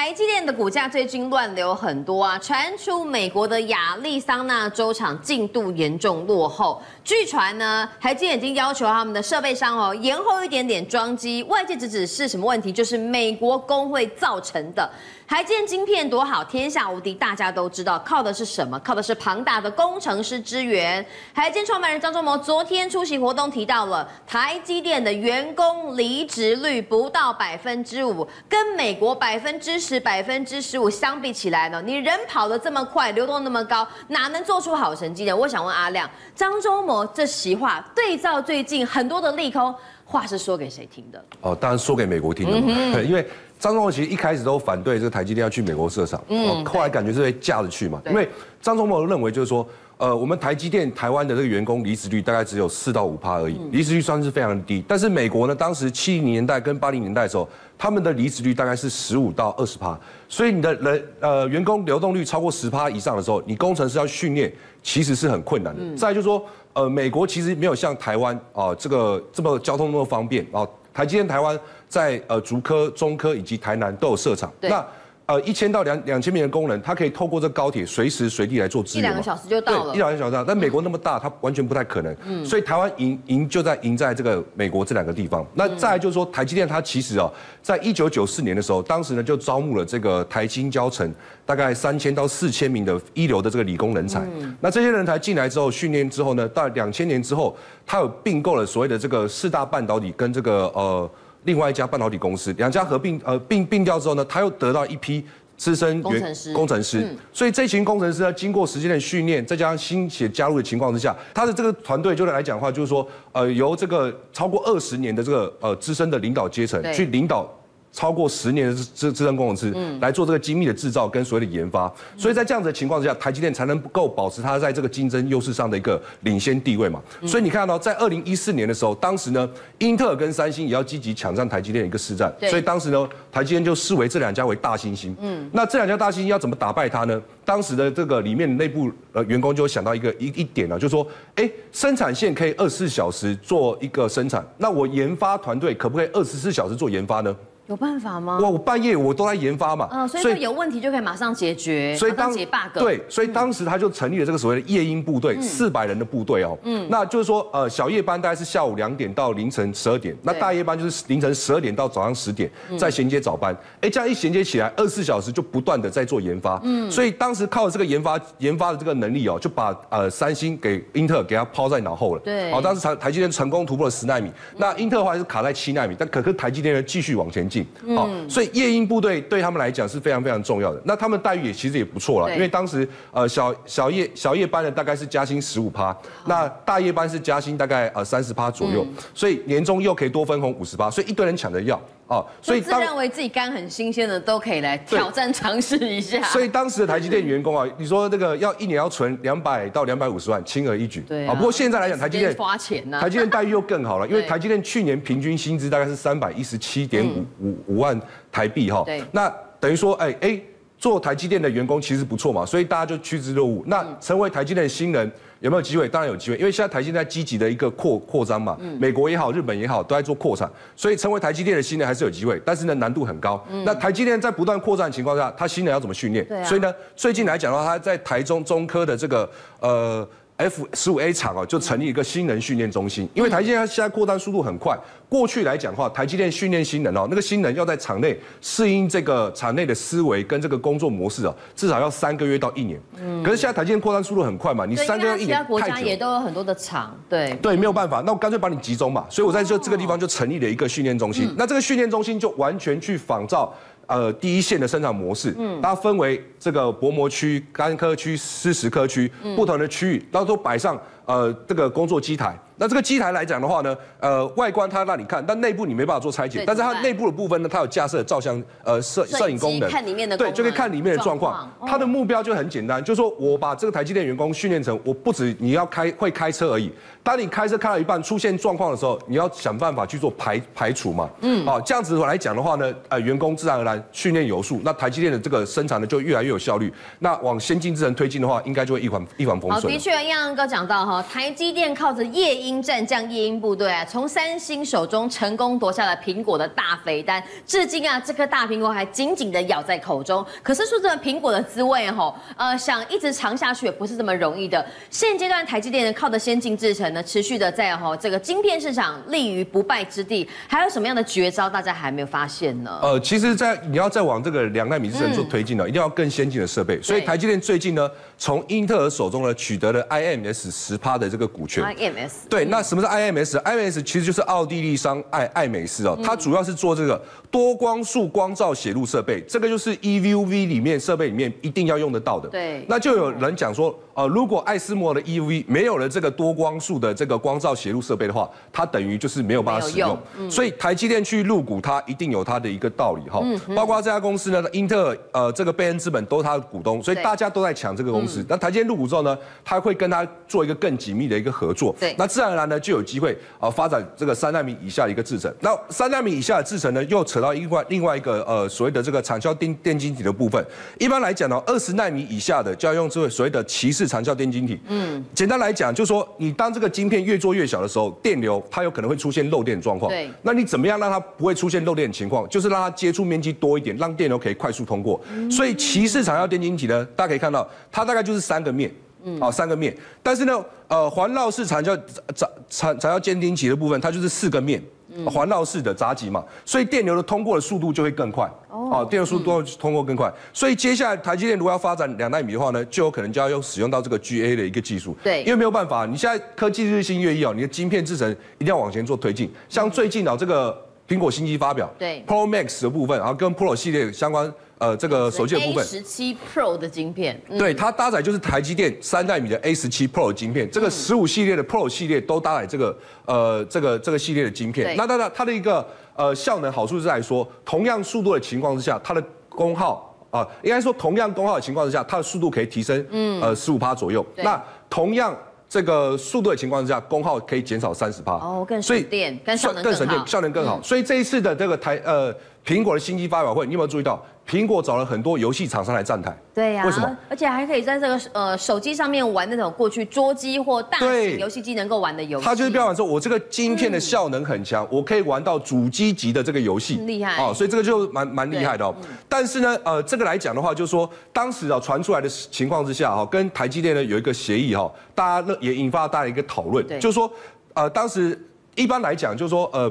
台积电的股价最近乱流很多啊，传出美国的亚利桑那州厂进度严重落后。据传呢，台积电已经要求他们的设备商哦延后一点点装机。外界指指是什么问题？就是美国工会造成的。台积电晶片多好，天下无敌，大家都知道，靠的是什么？靠的是庞大的工程师资源。台建创办人张忠谋昨天出席活动提到了台积电的员工离职率不到百分之五，跟美国百分之十、百分之十五相比起来呢，你人跑得这么快，流动那么高，哪能做出好成绩呢？我想问阿亮，张忠谋这席话对照最近很多的利空，话是说给谁听的？哦，当然说给美国听的嘛，嗯、因为。张忠谋其实一开始都反对这个台积电要去美国设厂，嗯，后来感觉是被架着去嘛，因为张忠谋认为就是说，呃，我们台积电台湾的这个员工离职率大概只有四到五趴而已，离职率算是非常低。但是美国呢，当时七零年代跟八零年代的时候，他们的离职率大概是十五到二十趴，所以你的人呃员工流动率超过十趴以上的时候，你工程师要训练其实是很困难的。再就是说，呃，美国其实没有像台湾啊这个这么交通那么方便啊。台积电台湾在呃竹科、中科以及台南都有设厂。那呃一千到两两千名的工人，他可以透过这高铁随时随地来做支援。一两个小时就到了。一两个小时到。但美国那么大，他完全不太可能。嗯。所以台湾赢赢就在赢在这个美国这两个地方。那再来就是说，台积电它其实哦，在一九九四年的时候，当时呢就招募了这个台清交成大概三千到四千名的一流的这个理工人才。嗯。那这些人才进来之后训练之后呢，到两千年之后，他有并购了所谓的这个四大半导体跟这个呃。另外一家半导体公司，两家合并，呃，并并掉之后呢，他又得到一批资深员工程师，工程师，所以这群工程师呢，经过时间的训练，再加上新血加入的情况之下，他的这个团队就来讲的话，就是说，呃，由这个超过二十年的这个呃资深的领导阶层去领导。超过十年的资资深工程师来做这个精密的制造跟所谓的研发，所以在这样子的情况之下，台积电才能够保持它在这个竞争优势上的一个领先地位嘛。所以你看到在二零一四年的时候，当时呢，英特尔跟三星也要积极抢占台积电的一个市占，所以当时呢，台积电就视为这两家为大猩猩。嗯，那这两家大猩猩要怎么打败它呢？当时的这个里面内部呃员工就想到一个一一点呢，就是说，哎，生产线可以二十四小时做一个生产，那我研发团队可不可以二十四小时做研发呢？有办法吗？哇，我半夜我都在研发嘛，嗯，所以说有问题就可以马上解决，所以当解 bug。对，所以当时他就成立了这个所谓的夜鹰部队，四百人的部队哦，嗯，那就是说，呃，小夜班大概是下午两点到凌晨十二点，那大夜班就是凌晨十二点到早上十点，再衔接早班，哎，这样一衔接起来，二十四小时就不断的在做研发，嗯，所以当时靠这个研发研发的这个能力哦，就把呃三星给英特尔给他抛在脑后了，对，好，当时台台积电成功突破了十纳米，那英特尔还是卡在七纳米，但可是台积电呢继续往前进，好，所以。所以夜鹰部队对他们来讲是非常非常重要的。那他们待遇也其实也不错了，因为当时呃小小夜小夜班的大概是加薪十五趴，那大夜班是加薪大概呃三十趴左右，所以年终又可以多分红五十趴，所以一堆人抢着要啊。所以自认为自己肝很新鲜的都可以来挑战尝试一下。所以当时的台积电员工啊，你说这个要一年要存两百到两百五十万，轻而易举。对啊。不过现在来讲，台积电花钱呢，台积电待遇又更好了，因为台积电去年平均薪资大概是三百一十七点五五五万。台币哈，对那等于说，哎哎，做台积电的员工其实不错嘛，所以大家就趋之若鹜。那成为台积电的新人有没有机会？当然有机会，因为现在台积电在积极的一个扩扩张嘛，美国也好，日本也好，都在做扩产，所以成为台积电的新人还是有机会，但是呢，难度很高。那台积电在不断扩张的情况下，他新人要怎么训练？所以呢，最近来讲的话，他在台中中科的这个呃。F 十五 A 厂哦，就成立一个新人训练中心。因为台积电它现在扩张速度很快，过去来讲的话，台积电训练新人哦，那个新人要在厂内适应这个厂内的思维跟这个工作模式哦，至少要三个月到一年。嗯。可是现在台积电扩张速度很快嘛，你三个月一年太久。其他国家也都有很多的厂，对。对，没有办法，那我干脆把你集中嘛。所以我在这这个地方就成立了一个训练中心。那这个训练中心就完全去仿照。呃，第一线的生产模式，嗯，它分为这个薄膜区、干科区、湿石科区，不同的区域，然后都摆上呃这个工作机台。那这个机台来讲的话呢，呃，外观它让你看，但内部你没办法做拆解。但是它内部的部分呢，它有架设照相呃摄摄影功能，看里面的对，就可以看里面的状况。它的目标就很简单，就是说我把这个台积电员工训练成，我不止你要开会开车而已。当你开车开到一半出现状况的时候，你要想办法去做排排除嘛。嗯，好，这样子来讲的话呢，呃，员工自然而然训练有素，那台积电的这个生产呢就越来越有效率。那往先进制程推进的话，应该就会一帆一帆风顺。好，的确，耀阳哥讲到哈，台积电靠着夜鹰。战将夜鹰部队啊，从三星手中成功夺下了苹果的大肥单，至今啊，这颗大苹果还紧紧的咬在口中。可是说真的，苹果的滋味吼，呃，想一直尝下去也不是这么容易的。现阶段台积电呢，靠着先进制程呢，持续的在吼这个晶片市场立于不败之地。还有什么样的绝招，大家还没有发现呢？呃，其实，在你要再往这个两奈米制程做推进呢，一定要更先进的设备。所以台积电最近呢，从英特尔手中呢取得了 IMS 十趴的这个股权。IMS 对，那什么是 IMS？IMS 其实就是奥地利商爱爱美仕哦，它主要是做这个多光束光照写入设备，这个就是 EUV 里面设备里面一定要用得到的。对，那就有人讲说，呃，如果艾斯摩的 EUV 没有了这个多光束的这个光照写入设备的话，它等于就是没有办法使用。嗯、所以台积电去入股它，一定有它的一个道理哈。嗯、包括这家公司呢，英特尔呃这个贝恩资本都是它的股东，所以大家都在抢这个公司。那、嗯、台积电入股之后呢，它会跟它做一个更紧密的一个合作。对，那自然而然呢就有机会啊、呃、发展这个三纳米以下的一个制程。那三纳米以下的制程呢，又扯到另外另外一个呃所谓的这个产销电电晶体的部分。一般来讲呢，二十纳米以下的就要用这个所谓的鳍式长效电晶体。嗯，简单来讲，就是说你当这个晶片越做越小的时候，电流它有可能会出现漏电状况。对，那你怎么样让它不会出现漏电的情况？就是让它接触面积多一点，让电流可以快速通过。嗯、所以鳍式长效电晶体呢，大家可以看到，它大概就是三个面，嗯，好，三个面。但是呢，呃，环绕式长效长长长效电晶体的部分，它就是四个面。环绕式的闸极嘛，所以电流的通过的速度就会更快。哦，电流速度通过更快，所以接下来台积电如果要发展两纳米的话呢，就有可能就要用使用到这个 GA 的一个技术。对，因为没有办法，你现在科技日新月异哦，你的晶片制程一定要往前做推进。像最近啊，这个苹果新机发表，对，Pro Max 的部分，然后跟 Pro 系列相关。呃，这个手机的部分，A 十七 Pro 的晶片，嗯、对，它搭载就是台积电三代米的 A 十七 Pro 的晶片，这个十五系列的 Pro 系列都搭载这个呃这个这个系列的晶片。那当然它的一个呃效能好处是在说，同样速度的情况之下，它的功耗啊、呃，应该说同样功耗的情况之下，它的速度可以提升嗯呃十五趴左右。那同样这个速度的情况之下，功耗可以减少三十趴。哦，更省电，更效能更省电，效能更好。嗯、所以这一次的这个台呃苹果的新机发表会，你有没有注意到？苹果找了很多游戏厂商来站台，对呀、啊，为什么？而且还可以在这个呃手机上面玩那种过去桌机或大型游戏机能够玩的游戏。它就是标榜说，我这个晶片的效能很强，嗯、我可以玩到主机级的这个游戏，厉害哦。所以这个就蛮蛮厉害的哦。嗯、但是呢，呃，这个来讲的话，就是说当时啊传出来的情况之下哈，跟台积电呢有一个协议哈，大家也引发了大家一个讨论，就是说呃当时一般来讲就是说呃。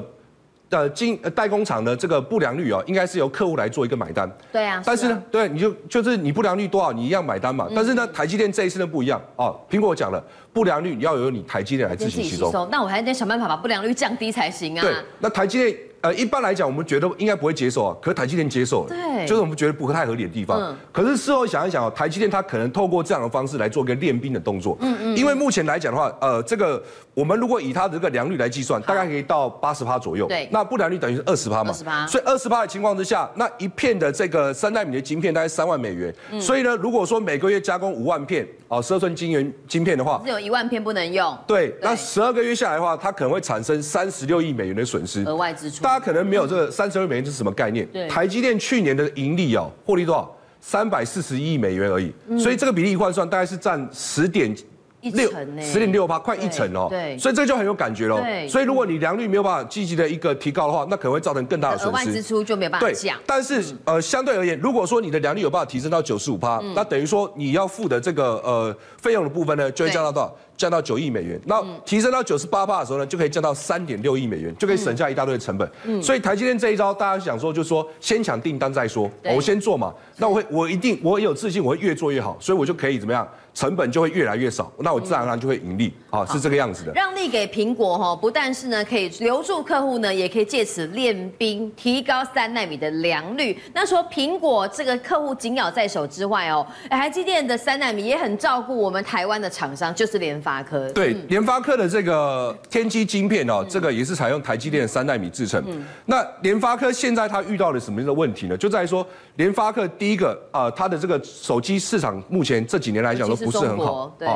呃，经代工厂的这个不良率啊，应该是由客户来做一个买单。对啊。但是呢，对，你就就是你不良率多少，你一样买单嘛。但是呢，台积电这一次呢不一样啊。苹果讲了，不良率你要由你台积电来自行吸收。那我还得想办法把不良率降低才行啊。对，那台积电。呃，一般来讲，我们觉得应该不会接受啊，可是台积电接受了，对，就是我们觉得不太合理的地方。嗯，可是事后想一想哦，台积电它可能透过这样的方式来做一个练兵的动作。嗯嗯。因为目前来讲的话，呃，这个我们如果以它的这个良率来计算，大概可以到八十趴左右。对。那不良率等于是二十趴嘛？二十趴。所以二十趴的情况之下，那一片的这个三纳米的晶片大概三万美元。嗯。所以呢，如果说每个月加工五万片哦，十二寸晶圆晶片的话，只有一万片不能用。对。那十二个月下来的话，它可能会产生三十六亿美元的损失。额外支出。大家可能没有这个。三十二美元是什么概念？对，台积电去年的盈利哦，获利多少？三百四十一亿美元而已。嗯、所以这个比例换算，大概是占十点六十点六八，快一成哦。对，所以这就很有感觉喽。对，所以如果你良率没有办法积极的一个提高的话，那可能会造成更大的损失。额外支出就没有办法降。但是呃，相对而言，如果说你的良率有办法提升到九十五趴，嗯、那等于说你要付的这个呃费用的部分呢，就会降到多少？降到九亿美元，那提升到九十八趴的时候呢，就可以降到三点六亿美元，就可以省下一大堆的成本。嗯，所以台积电这一招，大家想说，就是说先抢订单再说，对我先做嘛。那我会，我一定，我有自信，我会越做越好，所以我就可以怎么样？成本就会越来越少，那我自然而然就会盈利啊，是这个样子的。让利给苹果哈，不但是呢可以留住客户呢，也可以借此练兵，提高三纳米的良率。那说苹果这个客户紧咬在手之外哦，台积电的三纳米也很照顾我们台湾的厂商，就是联发科。对，联发科的这个天玑晶片哦，这个也是采用台积电的三纳米制成。那联发科现在它遇到了什么样的问题呢？就在于说，联发科第一个啊，它的这个手机市场目前这几年来讲都。不是很好，对，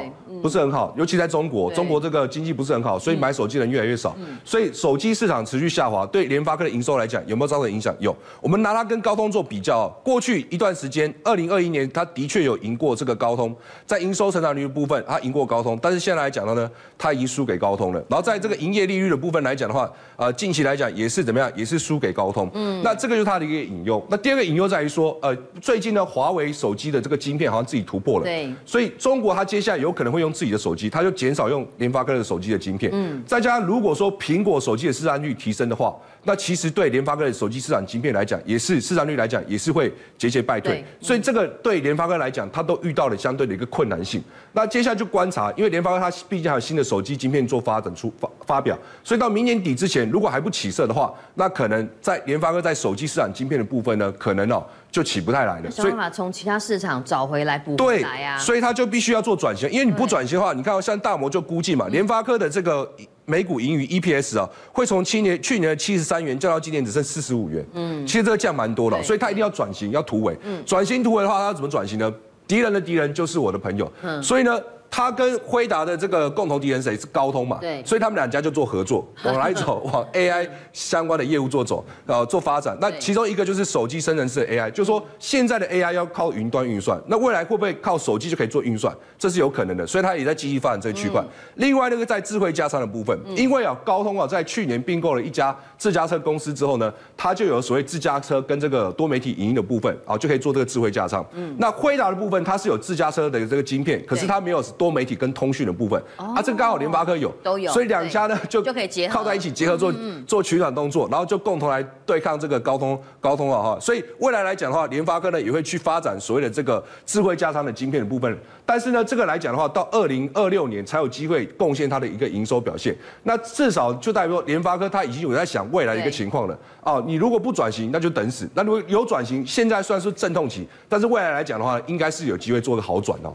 不是很好，尤其在中国，中国这个经济不是很好，所以买手机的人越来越少，所以手机市场持续下滑，对联发科的营收来讲有没有造成影响？有，我们拿它跟高通做比较，过去一段时间，二零二一年它的确有赢过这个高通，在营收成长率的部分，它赢过高通，但是现在来讲的呢，它已经输给高通了。然后在这个营业利率的部分来讲的话，呃，近期来讲也是怎么样，也是输给高通。嗯，那这个就是它的一个隐忧。那第二个隐忧在于说，呃，最近呢，华为手机的这个晶片好像自己突破了。对。所以中国它接下来有可能会用自己的手机，它就减少用联发科的手机的晶片。嗯。再加上如果说苹果手机的市占率提升的话，那其实对联发科的手机市场晶片来讲，也是市占率来讲也是会节节败退。所以这个对联发科来讲，它都遇到了相对的一个困难性。那接下来就观察，因为联发科它毕竟还有新的手机晶片做发展出发发表，所以到明年底之前，如果还不起色的话，那可能在联发科在手机市场晶片的部分呢，可能哦就起不太来了。所以想办法从其他市场找回来补回来啊。所以它就必须要做转型，因为你不转型的话，你看像大摩就估计嘛，联发科的这个每股盈余 EPS 啊，会从去年去年的七十三元降到今年只剩四十五元。嗯，其实这个降蛮多的，所以它一定要转型，要突围。嗯，转型突围的话，它要怎么转型呢？敌人的敌人就是我的朋友。嗯，所以呢。他跟辉达的这个共同敌人谁是高通嘛？对，所以他们两家就做合作，往哪里走？往 AI 相关的业务做走，呃，做发展。那其中一个就是手机生成式的 AI，就是说现在的 AI 要靠云端运算，那未来会不会靠手机就可以做运算？这是有可能的，所以他也在积极发展这个区块。另外那个在智慧加仓的部分，因为啊高通啊在去年并购了一家自家车公司之后呢，它就有所谓自家车跟这个多媒体影音的部分啊，就可以做这个智慧加仓。嗯，那辉达的部分它是有自家车的这个晶片，可是它没有多媒体跟通讯的部分，啊，这个刚好联发科有，都有，所以两家呢就就可以结合，靠在一起结合做做取暖动作，然后就共同来对抗这个高通高通啊哈，所以未来来讲的话，联发科呢也会去发展所谓的这个智慧加仓的晶片的部分，但是呢这个来讲的话，到二零二六年才有机会贡献它的一个营收表现，那至少就代表说联发科它已经有在想未来的一个情况了。啊，你如果不转型，那就等死，那如果有转型，现在算是阵痛期，但是未来来讲的话，应该是有机会做个好转哦。